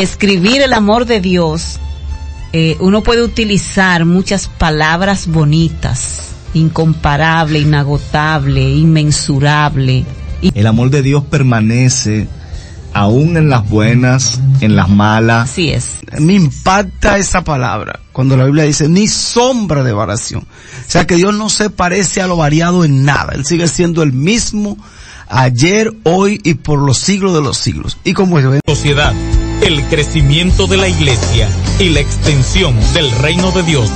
describir el amor de Dios, eh, uno puede utilizar muchas palabras bonitas, incomparable, inagotable, inmensurable. El amor de Dios permanece aún en las buenas, en las malas. Así es. Me impacta esa palabra cuando la Biblia dice ni sombra de variación. O sea que Dios no se parece a lo variado en nada. Él sigue siendo el mismo ayer, hoy y por los siglos de los siglos. Y como es sociedad, el crecimiento de la iglesia y la extensión del reino de Dios.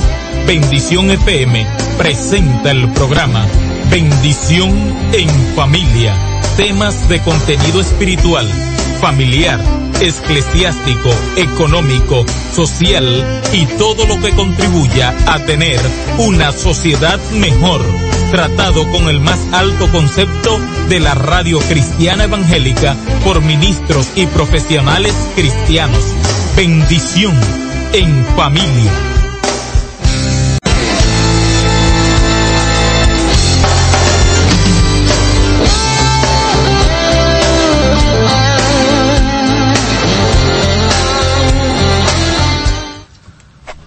Bendición FM presenta el programa Bendición en familia. Temas de contenido espiritual familiar, eclesiástico, económico, social y todo lo que contribuya a tener una sociedad mejor, tratado con el más alto concepto de la radio cristiana evangélica por ministros y profesionales cristianos. Bendición en familia.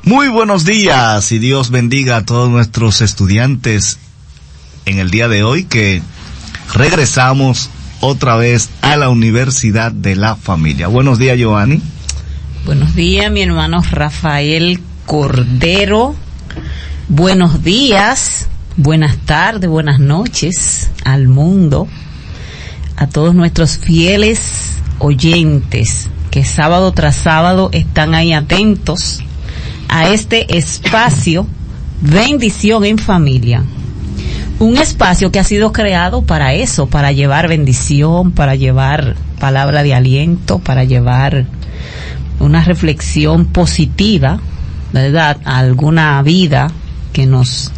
Muy buenos días y Dios bendiga a todos nuestros estudiantes en el día de hoy que regresamos otra vez a la Universidad de la Familia. Buenos días, Giovanni. Buenos días, mi hermano Rafael Cordero. Buenos días, buenas tardes, buenas noches al mundo, a todos nuestros fieles oyentes que sábado tras sábado están ahí atentos a este espacio Bendición en Familia. Un espacio que ha sido creado para eso, para llevar bendición, para llevar palabra de aliento, para llevar una reflexión positiva, ¿verdad? A alguna vida que nos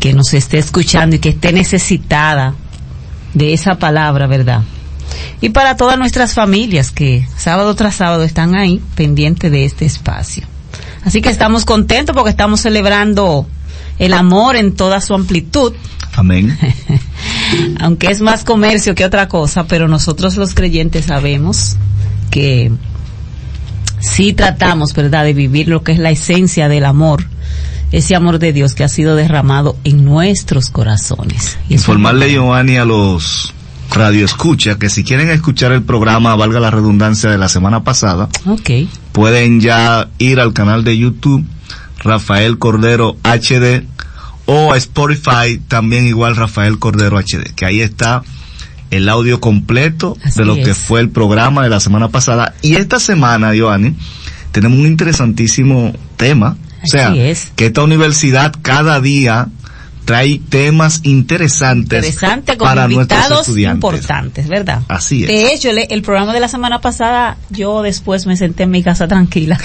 que nos esté escuchando y que esté necesitada de esa palabra, ¿verdad? Y para todas nuestras familias que sábado tras sábado están ahí pendientes de este espacio. Así que estamos contentos porque estamos celebrando el amor en toda su amplitud. Amén. Aunque es más comercio que otra cosa, pero nosotros los creyentes sabemos que sí tratamos, ¿verdad?, de vivir lo que es la esencia del amor, ese amor de Dios que ha sido derramado en nuestros corazones. Informarle, Giovanni, a los Radio Escucha, que si quieren escuchar el programa, valga la redundancia de la semana pasada, okay. pueden ya ir al canal de YouTube Rafael Cordero HD o a Spotify también igual Rafael Cordero HD, que ahí está el audio completo de lo que fue el programa de la semana pasada. Y esta semana, Joanny, tenemos un interesantísimo tema. o sea, que esta universidad cada día trae temas interesantes Interesante, con para invitados importantes, ¿verdad? Así es. De hecho, el, programa de la semana pasada, yo después me senté en mi casa tranquila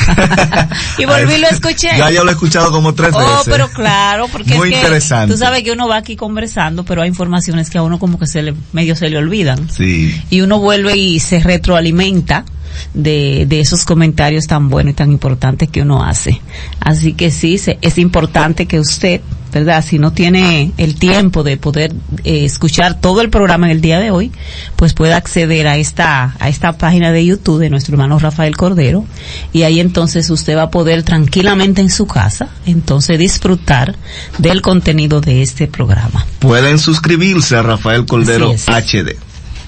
y volví y lo escuché. Ya yo lo he escuchado como tres oh, veces. Oh, pero claro, porque Muy es interesante. tú sabes que uno va aquí conversando, pero hay informaciones que a uno como que se le, medio se le olvidan. Sí. Y uno vuelve y se retroalimenta de, de esos comentarios tan buenos y tan importantes que uno hace. Así que sí, es importante que usted, ¿verdad? Si no tiene el tiempo de poder eh, escuchar todo el programa en el día de hoy, pues pueda acceder a esta, a esta página de YouTube de nuestro hermano Rafael Cordero y ahí entonces usted va a poder tranquilamente en su casa, entonces disfrutar del contenido de este programa. Pueden suscribirse a Rafael Cordero HD.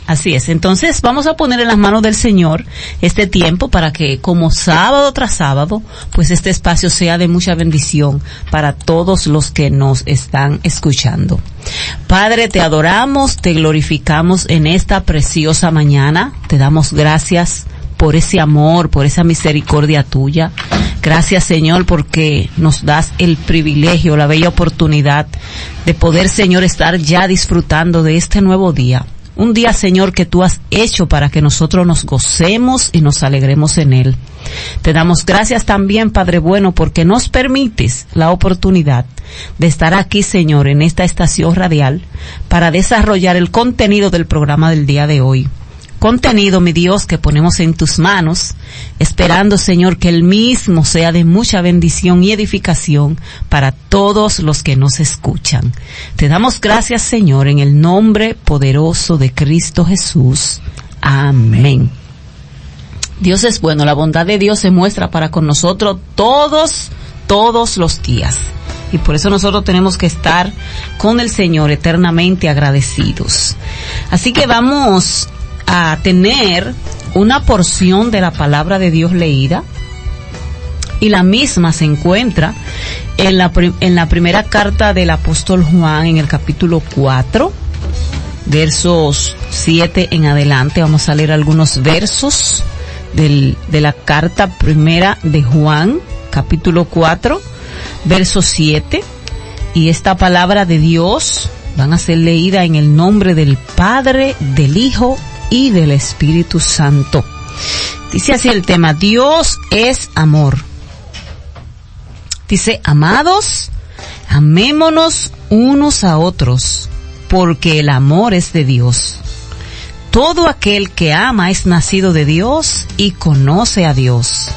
Así es. Entonces vamos a poner en las manos del Señor este tiempo para que como sábado tras sábado, pues este espacio sea de mucha bendición para todos los que nos están escuchando. Padre, te adoramos, te glorificamos en esta preciosa mañana. Te damos gracias por ese amor, por esa misericordia tuya. Gracias Señor porque nos das el privilegio, la bella oportunidad de poder Señor estar ya disfrutando de este nuevo día un día, Señor, que tú has hecho para que nosotros nos gocemos y nos alegremos en él. Te damos gracias también, Padre bueno, porque nos permites la oportunidad de estar aquí, Señor, en esta estación radial para desarrollar el contenido del programa del día de hoy contenido, mi Dios, que ponemos en tus manos, esperando, Señor, que el mismo sea de mucha bendición y edificación para todos los que nos escuchan. Te damos gracias, Señor, en el nombre poderoso de Cristo Jesús. Amén. Dios es bueno, la bondad de Dios se muestra para con nosotros todos, todos los días. Y por eso nosotros tenemos que estar con el Señor eternamente agradecidos. Así que vamos a tener una porción de la palabra de Dios leída. Y la misma se encuentra en la, en la primera carta del apóstol Juan en el capítulo 4, versos 7 en adelante. Vamos a leer algunos versos del, de la carta primera de Juan, capítulo 4, verso 7. Y esta palabra de Dios van a ser leída en el nombre del Padre, del Hijo y del Espíritu Santo. Dice así el tema, Dios es amor. Dice, amados, amémonos unos a otros, porque el amor es de Dios. Todo aquel que ama es nacido de Dios y conoce a Dios.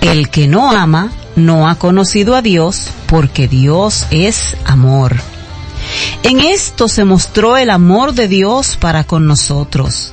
El que no ama no ha conocido a Dios, porque Dios es amor. En esto se mostró el amor de Dios para con nosotros,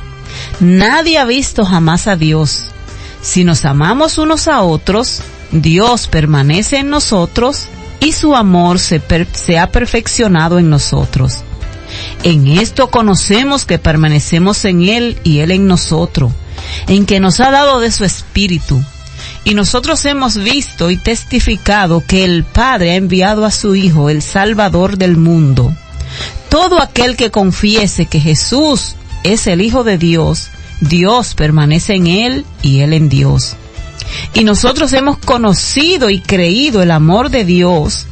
Nadie ha visto jamás a Dios. Si nos amamos unos a otros, Dios permanece en nosotros y su amor se, ha perfeccionado en nosotros. En esto conocemos que permanecemos en Él y Él en nosotros, en que nos ha dado de su Espíritu. Y nosotros hemos visto y testificado que el Padre ha enviado a su Hijo, el Salvador del mundo. Todo aquel que confiese que Jesús es el Hijo de Dios, Dios permanece en Él y Él en Dios. Y nosotros hemos conocido y creído el amor de Dios,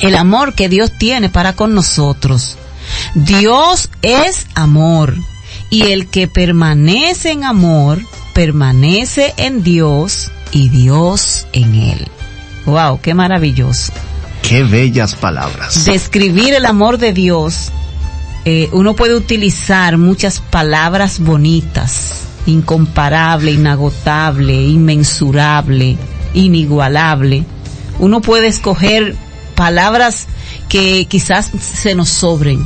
el amor que Dios tiene para con nosotros. Dios es amor y el que permanece en amor, permanece en Dios y Dios en él. Wow, qué maravilloso. Qué bellas palabras. Describir el amor de Dios, eh, uno puede utilizar muchas palabras bonitas incomparable, inagotable, inmensurable, inigualable. Uno puede escoger palabras que quizás se nos sobren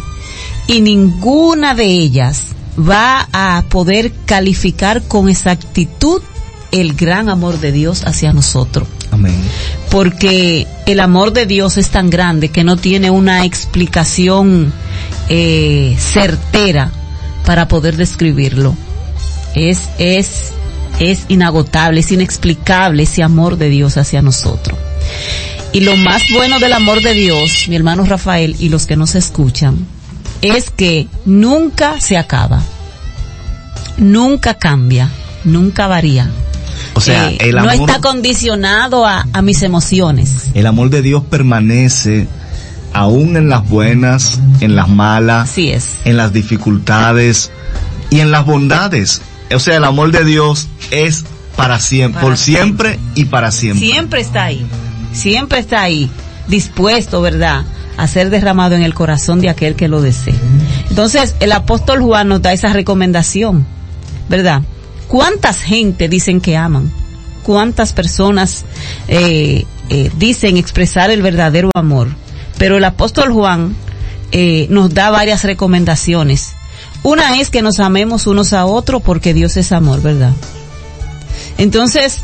y ninguna de ellas va a poder calificar con exactitud el gran amor de Dios hacia nosotros. Amén. Porque el amor de Dios es tan grande que no tiene una explicación eh, certera para poder describirlo es, es, es inagotable, es inexplicable ese amor de Dios hacia nosotros. Y lo más bueno del amor de Dios, mi hermano Rafael y los que nos escuchan, es que nunca se acaba, nunca cambia, nunca varía. O sea, Eh, el no amor, está condicionado a, a mis emociones. el amor de Dios permanece aún en las buenas, en las malas, Así es. en las dificultades y en las bondades. O sea, el amor de Dios es para siempre, Para por siempre y para siempre. Siempre está ahí, siempre está ahí, dispuesto, ¿verdad?, a ser derramado en el corazón de aquel que lo desee. Entonces, el apóstol Juan nos da esa recomendación, ¿verdad? ¿Cuántas gente dicen que aman? ¿Cuántas personas eh, eh, dicen expresar el verdadero amor? Pero el apóstol Juan eh, nos da varias recomendaciones. Una es que nos amemos unos a otros porque Dios es amor, ¿verdad? Entonces,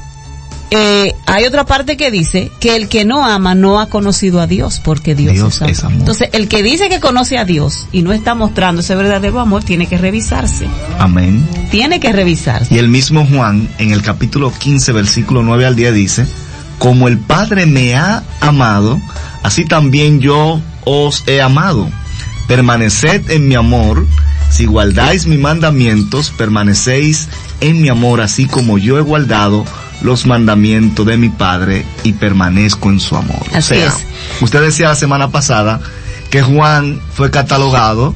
eh, hay otra parte que dice que el que no ama no ha conocido a Dios porque Dios, Dios es, amor. es amor. Entonces, el que dice que conoce a Dios y no está mostrando ese verdadero amor tiene que revisarse. Amén. Tiene que revisarse. Y el mismo Juan, en el capítulo 15, versículo 9 al 10, dice, como el Padre me ha amado, así también yo os he amado. Permaneced en mi amor, si guardáis mis mandamientos, permanecéis en mi amor, así como yo he guardado los mandamientos de mi Padre y permanezco en su amor. Así o sea, es. usted decía la semana pasada que Juan fue catalogado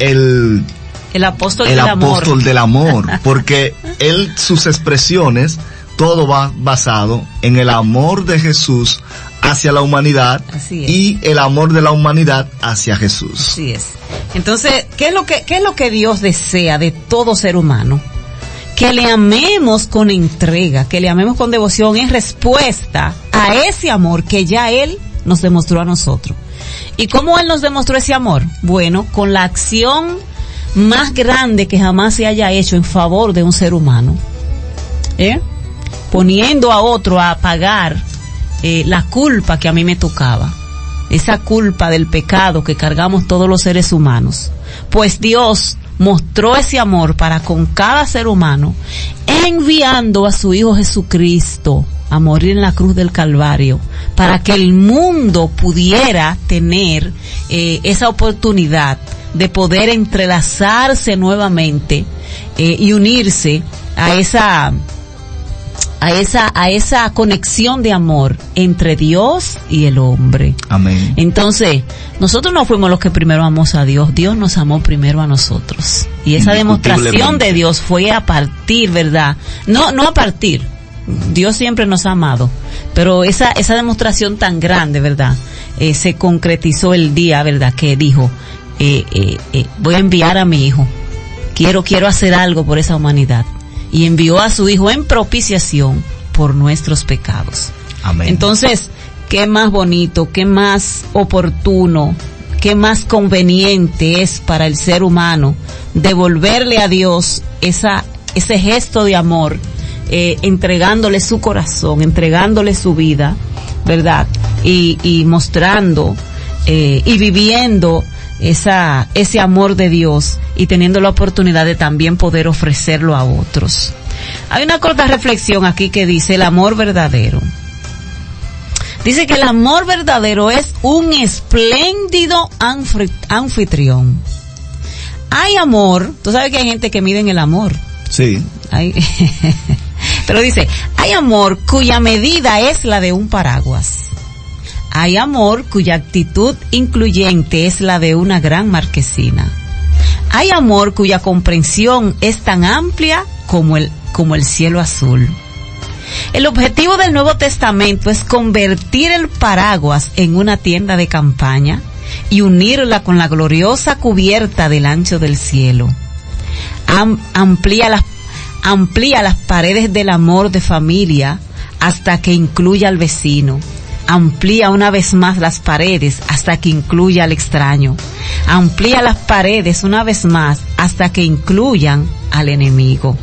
el El apóstol el del amor. apóstol del amor, porque él sus expresiones todo va basado en el amor de Jesús hacia la humanidad Así es. y el amor de la humanidad hacia Jesús. Así es. Entonces, ¿qué es lo que, qué es lo que Dios desea de todo ser humano? Que le amemos con entrega, que le amemos con devoción en respuesta a ese amor que ya Él nos demostró a nosotros. ¿Y cómo Él nos demostró ese amor? Bueno, con la acción más grande que jamás se haya hecho en favor de un ser humano. ¿Eh? Poniendo a otro a pagar eh, la culpa que a mí me tocaba esa culpa del pecado que cargamos todos los seres humanos. Pues Dios mostró ese amor para con cada ser humano, enviando a su Hijo Jesucristo a morir en la cruz del Calvario, para que el mundo pudiera tener eh, esa oportunidad de poder entrelazarse nuevamente eh, y unirse a esa a esa a esa conexión de amor entre Dios y el hombre. Amén. Entonces, nosotros no fuimos los que primero amamos a Dios, Dios nos amó primero a nosotros. Y esa demostración de Dios fue a partir, ¿verdad? No, no a partir. Dios siempre nos ha amado, pero esa, esa demostración tan grande, ¿verdad? Eh, se concretizó el día, ¿verdad? Que dijo, eh, eh, eh, voy a enviar a mi hijo. Quiero, quiero hacer algo por esa humanidad. Y envió a su hijo en propiciación por nuestros pecados. Amén. Entonces, qué más bonito, qué más oportuno, qué más conveniente es para el ser humano devolverle a Dios esa, ese gesto de amor, eh, entregándole su corazón, entregándole su vida, ¿verdad? Y, y mostrando eh, y viviendo esa, ese amor de Dios y teniendo la oportunidad de también poder ofrecerlo a otros. Hay una corta reflexión aquí que dice el amor verdadero. Dice que el amor verdadero es un espléndido anfitrión. Hay amor, tú sabes que hay gente que mide en el amor. Sí. Hay- pero dice, hay amor cuya medida es la de un paraguas. Hay amor cuya actitud incluyente es la de una gran marquesina. Hay amor cuya comprensión es tan amplia como el, como el cielo azul. El objetivo del Nuevo Testamento es convertir el paraguas en una tienda de campaña y unirla con la gloriosa cubierta del ancho del cielo. Am- amplía las amplía las paredes del amor de familia hasta que incluya al vecino. Amplía una vez más las paredes hasta que incluya al extraño. Amplía las paredes una vez más hasta que incluyan al enemigo.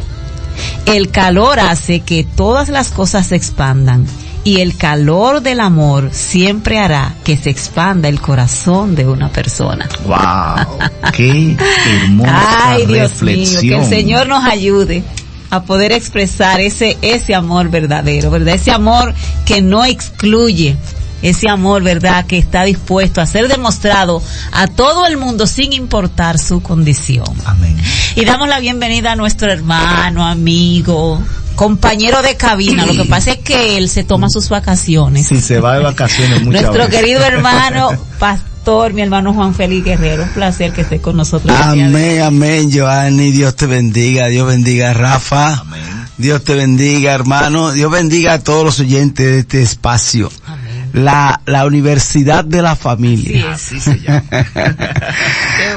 El calor hace que todas las cosas se expandan y el calor del amor siempre hará que se expanda el corazón de una persona. Wow. Qué hermosa Ay, Dios reflexión. mío, que el Señor nos ayude a poder expresar ese, ese amor verdadero, ¿verdad? Ese amor que no excluye, ese amor, ¿verdad? Que está dispuesto a ser demostrado a todo el mundo sin importar su condición. Amén. Y damos la bienvenida a nuestro hermano, amigo, compañero de cabina. Lo que pasa es que él se toma sus vacaciones. Si se va de vacaciones muchas Nuestro veces. querido hermano, pastor, mi hermano Juan Félix Guerrero. Un placer que esté con nosotros. Amén, amén, Joanny. Dios te bendiga. Dios bendiga a Rafa. Amén. Dios te bendiga, hermano. Dios bendiga a todos los oyentes de este espacio. La, la Universidad de la Familia. Así se llama.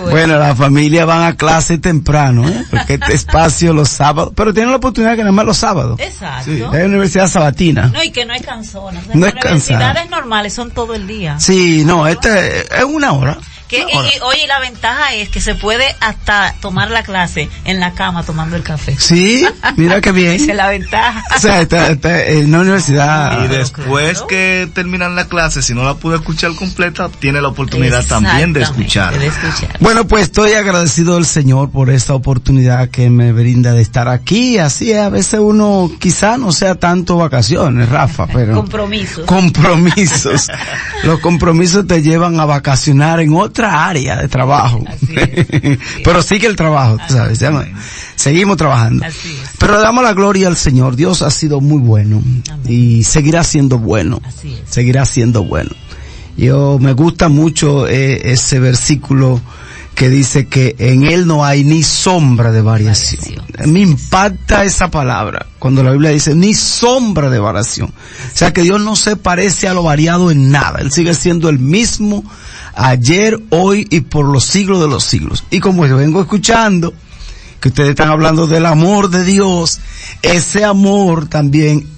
Bueno. Bueno, la familia van a clase temprano, ¿eh? porque este espacio los sábados, pero tienen la oportunidad que nada más los sábados. Exacto. Sí. Es universidad sabatina. No, y que no hay canzones. No Las es cansada. universidades normales son todo el día. Sí, no, este es una hora. Que, Una y, oye, la ventaja es que se puede hasta tomar la clase en la cama tomando el café. Sí, mira qué bien. Esa es la ventaja. O sea, está, está en una universidad. Y después claro. que terminan la clase, si no la pude escuchar completa, tiene la oportunidad también de escuchar. De escuchar. Bueno, pues estoy agradecido al Señor por esta oportunidad que me brinda de estar aquí. Así es, a veces uno quizá no sea tanto vacaciones, Rafa, pero Compromisos. compromisos. Los compromisos te llevan a vacacionar en otra área de trabajo. Así es. pero sigue el trabajo, tú sabes. Seguimos trabajando. Así. Pero le damos la gloria al Señor. Dios ha sido muy bueno y seguirá siendo bueno. Así. Seguirá siendo bueno. Yo me gusta mucho eh, ese versículo que dice que en él no hay ni sombra de variación. Variación. Me impacta esa palabra cuando la Biblia dice ni sombra de variación. O sea que Dios no se parece a lo variado en nada. Él sigue siendo el mismo ayer, hoy y por los siglos de los siglos. Y como yo vengo escuchando que ustedes están hablando del amor de Dios, ese amor también,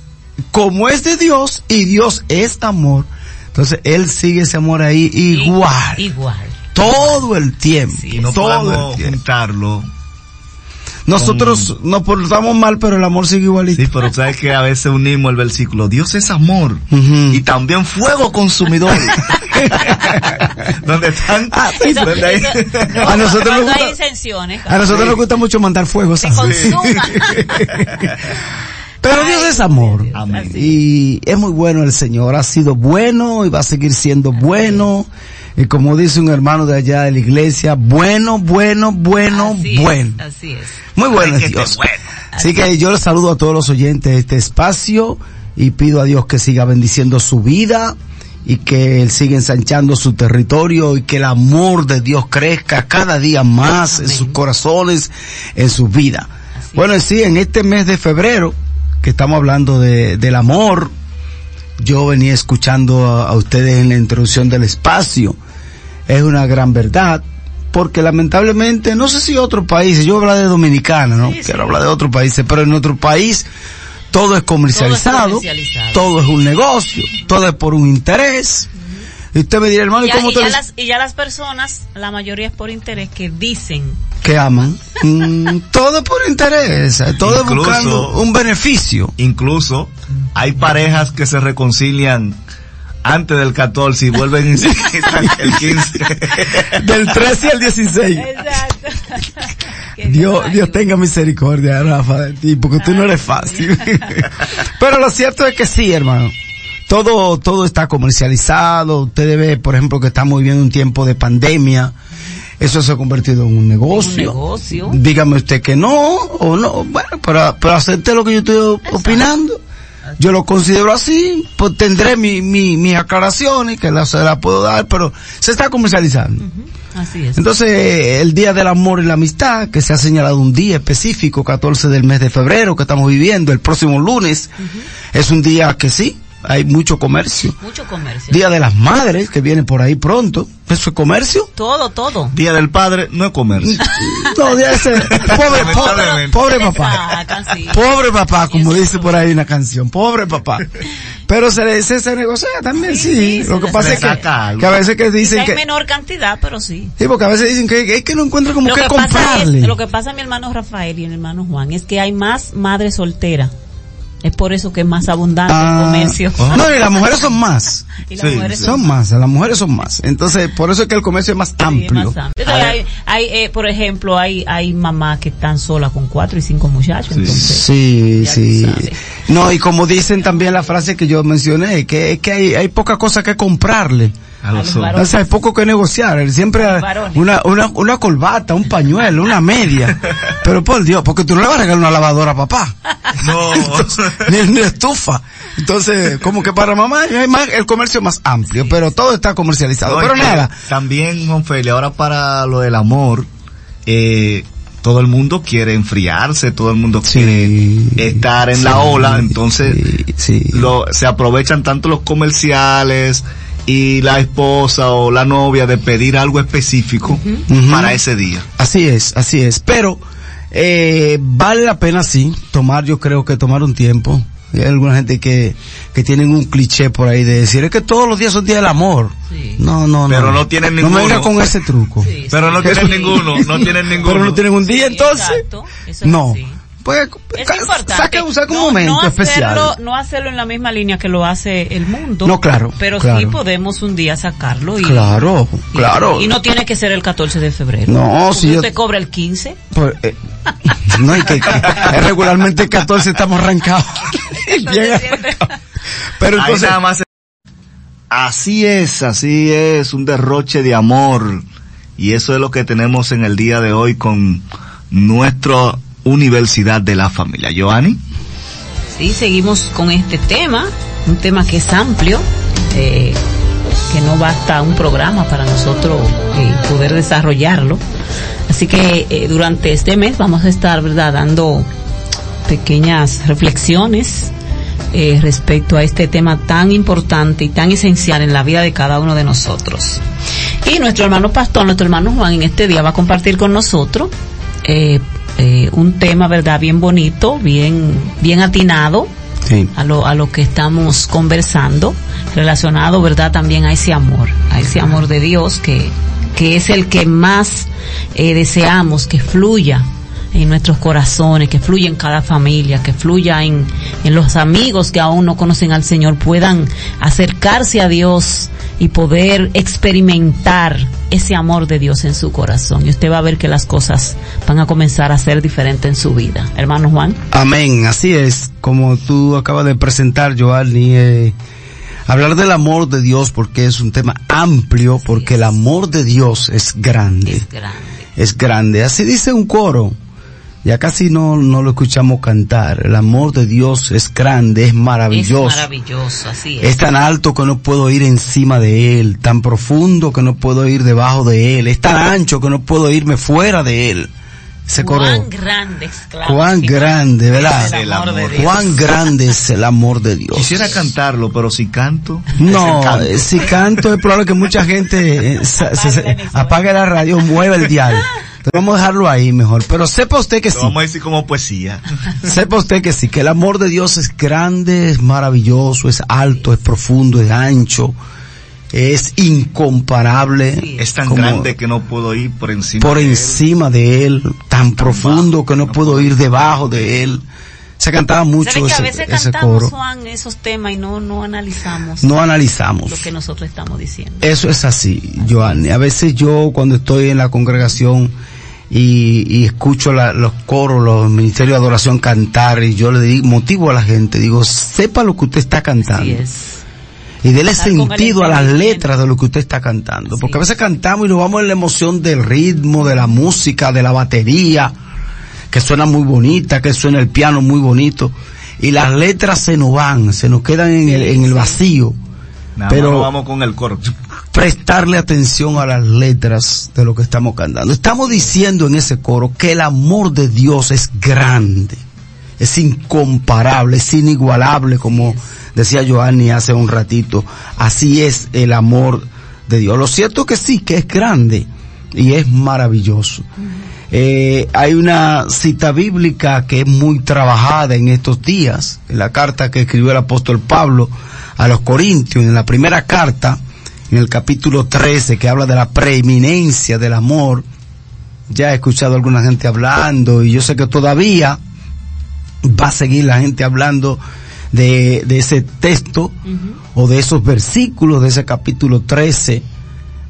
como es de Dios y Dios es amor, entonces Él sigue ese amor ahí igual, Igual. Todo el tiempo, no todo podemos el tiempo. juntarlo. Nosotros nos portamos mal, pero el amor sigue igualito. Sí, pero sabes que a veces unimos el versículo, Dios es amor y también fuego consumidor. donde están, Ah, sí, Eso- donde hay- eso- no, A nosotros nos gusta- hay. A nosotros nos gusta mucho mandar fuego, se ¿sabes? consuma. Pero Dios es amor. Amén. Y es muy bueno el Señor. Ha sido bueno y va a seguir siendo bueno. Y como dice un hermano de allá de la iglesia, bueno, bueno, bueno, Así es, bueno. así es. Muy bueno Ay, Dios. bueno. Así que yo les saludo a todos los oyentes de este espacio y pido a Dios que siga bendiciendo su vida y que Él siga ensanchando su territorio y que el amor de Dios crezca cada día más en sus corazones, en su vida. Así Bueno, en sí, en este mes de febrero, que estamos hablando de, del amor, yo venía escuchando a, a ustedes en la introducción del espacio. Es una gran verdad, porque lamentablemente, no sé si otros países, yo hablo de Dominicana, ¿no? Sí, Quiero hablar de otros países, pero en otro país todo es comercializado, comercializado. todo es un negocio, todo es por un interés. Y usted me dirá, hermano, ¿y Ya- cómo y, te ya lo- las, y ya las personas, la mayoría es por interés, que dicen que aman? Mm, todo es por interés, todo Incluso- es buscando un beneficio. Incluso hay parejas que se reconcilian antes del 14 y vuelven el 15. Del 13 al 16. Exacto. Dios, Dios tenga misericordia, Rafa, de ti, porque tú no eres fácil. Pero lo cierto es que sí, hermano. Todo, todo está comercializado. Usted ve, por ejemplo, que estamos viviendo un tiempo de pandemia. Eso se ha convertido en un negocio. Un negocio. Dígame usted que no, o no. Bueno, pero, pero acepte lo que yo estoy opinando. Yo lo considero así, pues tendré mi, mi, mis aclaraciones, que las puedo dar, pero se está comercializando. Así es. Entonces, el Día del Amor y la Amistad, que se ha señalado un día específico, 14 del mes de febrero, que estamos viviendo, el próximo lunes, es un día que sí, hay mucho comercio. Mucho comercio. Día de las Madres, que viene por ahí pronto, ¿eso es comercio? Todo, todo. Día del padre no es comercio. No, día ese, pobre, papá. Pobre papá, como dice por ahí una canción, pobre papá. Pero se, le- se, se negocia también, Sí, sí. sí, Lo que pasa es que, que a veces que dicen en que, menor cantidad, pero sí. sí, porque a veces dicen que es que no encuentran como Lo que que, comprarle. es, lo que pasa mi hermano Rafael y mi hermano Juan es que hay más madres solteras. Es por eso que es más abundante Ah, el comercio. No, y las mujeres son más. Y las Sí, mujeres. Son más, las mujeres son más. Entonces, por eso es que el comercio es más Sí, es amplio. más amplio. Entonces, hay, hay, eh, por ejemplo, hay, hay mamás que están solas con cuatro y cinco muchachos. Sí. Entonces, Sí, sí. No, y como dicen también la frase que yo mencioné, que es que hay, hay poca cosa que comprarle. A los A los. O sea, hay poco que negociar. Siempre una, una, una corbata, un pañuelo, una media. Pero por Dios, porque tú no le vas a regalar una lavadora a papá. No. ni, ni estufa. Entonces, como que para mamá hay más, el comercio más amplio, pero todo está comercializado. No, pero es que nada. También, Juan Feli, ahora para lo del amor, eh, todo el mundo quiere enfriarse, todo el mundo Sí. quiere estar en la ola, entonces sí, sí. lo, se aprovechan tanto los comerciales y la esposa o la novia de pedir algo específico para ese día. Así es, así es. Pero eh, vale la pena sí tomar, yo creo que tomar un tiempo. Hay alguna gente que, que tienen un cliché por ahí de decir, es que todos los días son días del amor. Sí. No, no, no. Pero no tienen No me venga ninguno. con ese truco. Sí, Pero sí. no tienen ninguno, no tienen ninguno. Pero no tienen un día Sí, entonces. exacto. Eso es No. Pues, Es ca- importante. saque, saque un No- momento no hacerlo, especial. No hacerlo en la misma línea que lo hace el mundo. No, claro, Pero claro. sí podemos un día sacarlo y. Claro, y- claro. Y no tiene que ser el 14 de febrero. No, si yo- usted cobra el 15. Pues, eh, no, y que, que regularmente el 14 estamos arrancados. Pero entonces, nada más. Así es, así es, un derroche de amor. Y eso es lo que tenemos en el día de hoy con nuestra Universidad de la Familia. Joanny. Sí, seguimos con este tema, un tema que es amplio. Eh, que no basta un programa para nosotros eh, poder desarrollarlo. Así que eh, durante este mes vamos a estar, ¿verdad?, dando pequeñas reflexiones respecto a este tema tan importante y tan esencial en la vida de cada uno de nosotros. Y nuestro hermano pastor, nuestro hermano Juan, en este día va a compartir con nosotros eh, eh, un tema, ¿verdad?, bien bonito, bien, bien atinado. A, lo, a lo que estamos conversando, relacionado, ¿verdad?, también a ese amor, a ese amor de Dios que, que es el que más deseamos que fluya en nuestros corazones, que fluya en cada familia, que fluya en, en los amigos que aún no conocen al Señor, puedan acercarse a Dios y poder experimentar ese amor de Dios en su corazón. Y usted va a ver que las cosas van a comenzar a ser diferentes en su vida. Hermano Juan. Amén, así es. Como tú acabas de presentar, Joanny, eh, hablar del amor de Dios porque es un tema amplio, porque el amor de Dios es grande. Es grande. Es grande. Así dice un coro ya casi no, no lo escuchamos cantar. El amor de Dios es grande, es maravilloso. Es maravilloso, así es. Es tan alto que no puedo ir encima de él, tan profundo que no puedo ir debajo de él, es tan ancho que no puedo irme fuera de él. Ese cuán grande, exclama. Cuán grande, ¿verdad? El amor de Dios. Cuán grande es el amor de Dios. Quisiera cantarlo, pero si canto. No, eh, si canto es probable que mucha gente eh, se- se- se- apague la radio, mueva el dial. Entonces vamos a dejarlo ahí mejor. Pero sepa usted que sí. Vamos a decir como poesía. Sepa usted que sí, que el amor de Dios es grande, es maravilloso, es alto, es profundo, es ancho, es incomparable. Es tan como grande que no puedo ir por encima. por de él. encima de él, tan profundo que no puedo ir debajo de él. Se cantaba mucho ¿Sabe que a veces ese cantamos, coro. Juan, esos temas y no, no analizamos No analizamos. lo que nosotros estamos diciendo? Eso es así, Joanny. A veces yo cuando estoy en la congregación y, y escucho la- los coros, los ministerios de adoración cantar y yo le digo, motivo a la gente, digo, sepa lo que usted está cantando. Así es. Y dele sentido a las letras de lo que usted está cantando. Porque a es. veces cantamos y nos vamos en la emoción del ritmo, de la música, de la batería, que suena muy bonita, que suena el piano muy bonito. Y las letras se nos van, se nos quedan en el, en el vacío. Nada Pero- vamos con el coro. Prestarle atención a las letras de lo que estamos cantando. Estamos diciendo en ese coro que el amor de Dios es grande, es incomparable, es inigualable, como decía Joanny hace un ratito. Así es el amor de Dios. Lo cierto que sí, que es grande y es maravilloso. Eh, hay una cita bíblica que es muy trabajada en estos días, en la carta que escribió el apóstol Pablo a los Corintios, en la primera carta, en el capítulo 13, que habla de la preeminencia del amor. Ya he escuchado a alguna gente hablando y yo sé que todavía va a seguir la gente hablando de, de ese texto o de esos versículos de ese capítulo 13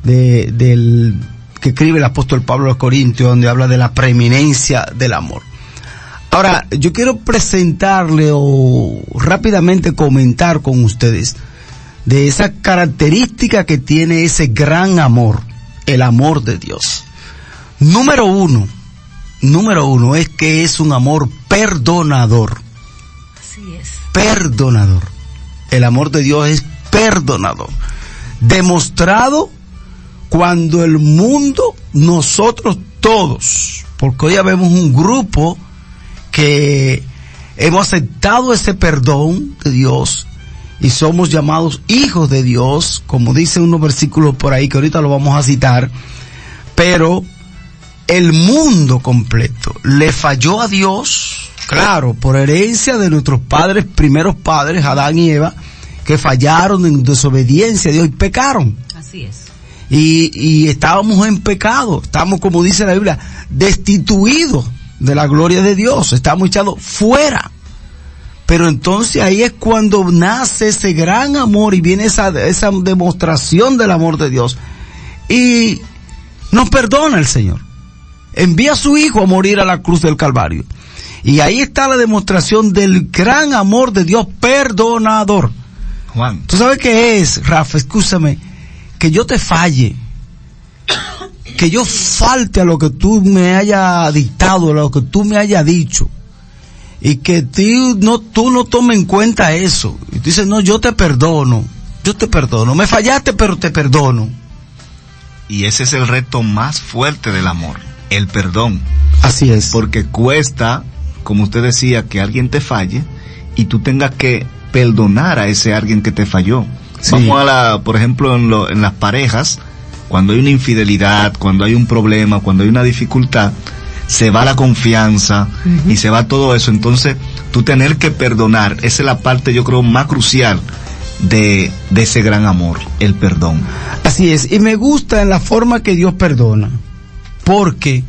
de, del que escribe el apóstol Pablo a los Corintios, donde habla de la preeminencia del amor. Ahora, yo quiero presentarle o rápidamente comentar con ustedes de esa característica que tiene ese gran amor, el amor de Dios. Número uno, número uno es que es un amor perdonador Así es. perdonador. El amor de Dios es perdonador. Demostrado cuando el mundo, nosotros todos, porque hoy ya vemos un grupo que hemos aceptado ese perdón de Dios y somos llamados hijos de Dios, como dicen unos versículos por ahí que ahorita lo vamos a citar, pero el mundo completo le falló a Dios, claro, por herencia de nuestros padres, primeros padres, Adán y Eva, que fallaron en desobediencia a Dios y pecaron. Así es. Y, y estábamos en pecado, estamos, como dice la Biblia, destituidos de la gloria de Dios, estamos echados fuera. Pero entonces ahí es cuando nace ese gran amor y viene esa, esa demostración del amor de Dios. Y nos perdona el Señor. Envía a su Hijo a morir a la cruz del Calvario. Y ahí está la demostración del gran amor de Dios perdonador. Juan, ¿Tú sabes qué es, Rafa? Escúchame. Que yo te falle. Que yo falte a lo que tú me hayas dictado, a lo que tú me hayas dicho. Y que tú no, tú no tomes en cuenta eso. Y tú dices, no, yo te perdono. yo te perdono. Me fallaste, pero te perdono. Y ese es el reto más fuerte del amor, el perdón. Así es. Porque cuesta, como usted decía, que alguien te falle y tú tengas que perdonar a ese alguien que te falló. Sí. Vamos a la, por ejemplo, en, lo- en las parejas, cuando hay una infidelidad, cuando hay un problema, cuando hay una dificultad, se va la confianza y se va todo eso. Entonces, tú tener que perdonar, esa es la parte, yo creo, más crucial de, de ese gran amor, el perdón. Así es, y me gusta en la forma que Dios perdona, porque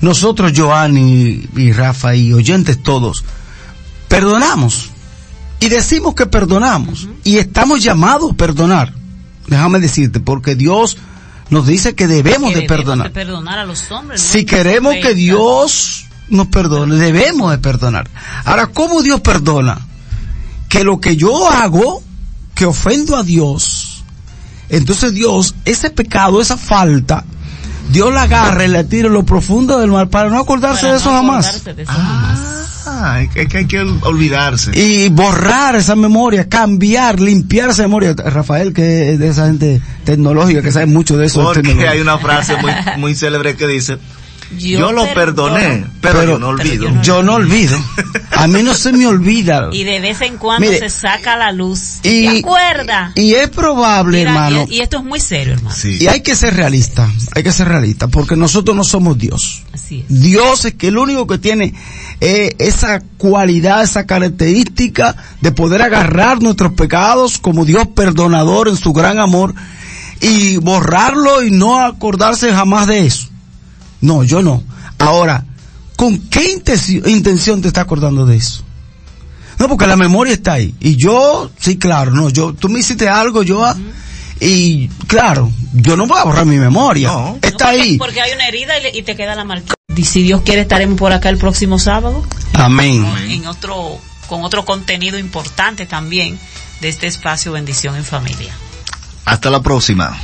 nosotros, Joanny y Rafa y oyentes todos, perdonamos y decimos que perdonamos y estamos llamados a perdonar. Déjame decirte, porque Dios nos dice que debemos Que de perdonar. de perdonar a los hombres. Si queremos que. Dios nos perdone, debemos de perdonar. Ahora, ¿cómo Dios perdona? Que lo que yo hago, que ofendo a Dios, entonces Dios, ese pecado, esa falta, Dios la agarra y la tira en lo profundo del mar para no acordarse Para de eso no jamás. acordarse de eso jamás. Ah, es que, hay que olvidarse. Y borrar esa memoria, cambiar, limpiar esa memoria. Rafael, que es de esa gente tecnológica, que sabe mucho de eso. Porque hay una frase muy, muy célebre que dice, yo, lo perdoné, pero, pero- yo no pero olvido. yo no- Yo no olvido. A mí no se me olvida. Y de vez en cuando Mire, se saca la luz. y- ¿Te acuerdas? Y es probable, Mira, hermano. y, y esto es muy serio, hermano. Sí. Y hay que ser realista, hay que ser realista, porque nosotros no somos Dios. Así es. Dios es que el único que tiene eh, esa cualidad, esa característica de poder agarrar nuestros pecados como Dios perdonador en su gran amor y borrarlo y no acordarse jamás de eso. No, yo no. Ahora, ¿con qué intención, te está acordando de eso? No, porque la memoria está ahí. Y yo, sí, claro, no, yo, tú me hiciste algo, yo, ah, y claro, yo no voy a borrar mi memoria. No. Está No, porque, ahí. Porque hay una herida y, le- y te queda la marca. Y si Dios quiere, estaremos por acá el próximo sábado. Amén. En otro, con otro contenido importante también de este espacio Bendición en Familia. Hasta la próxima.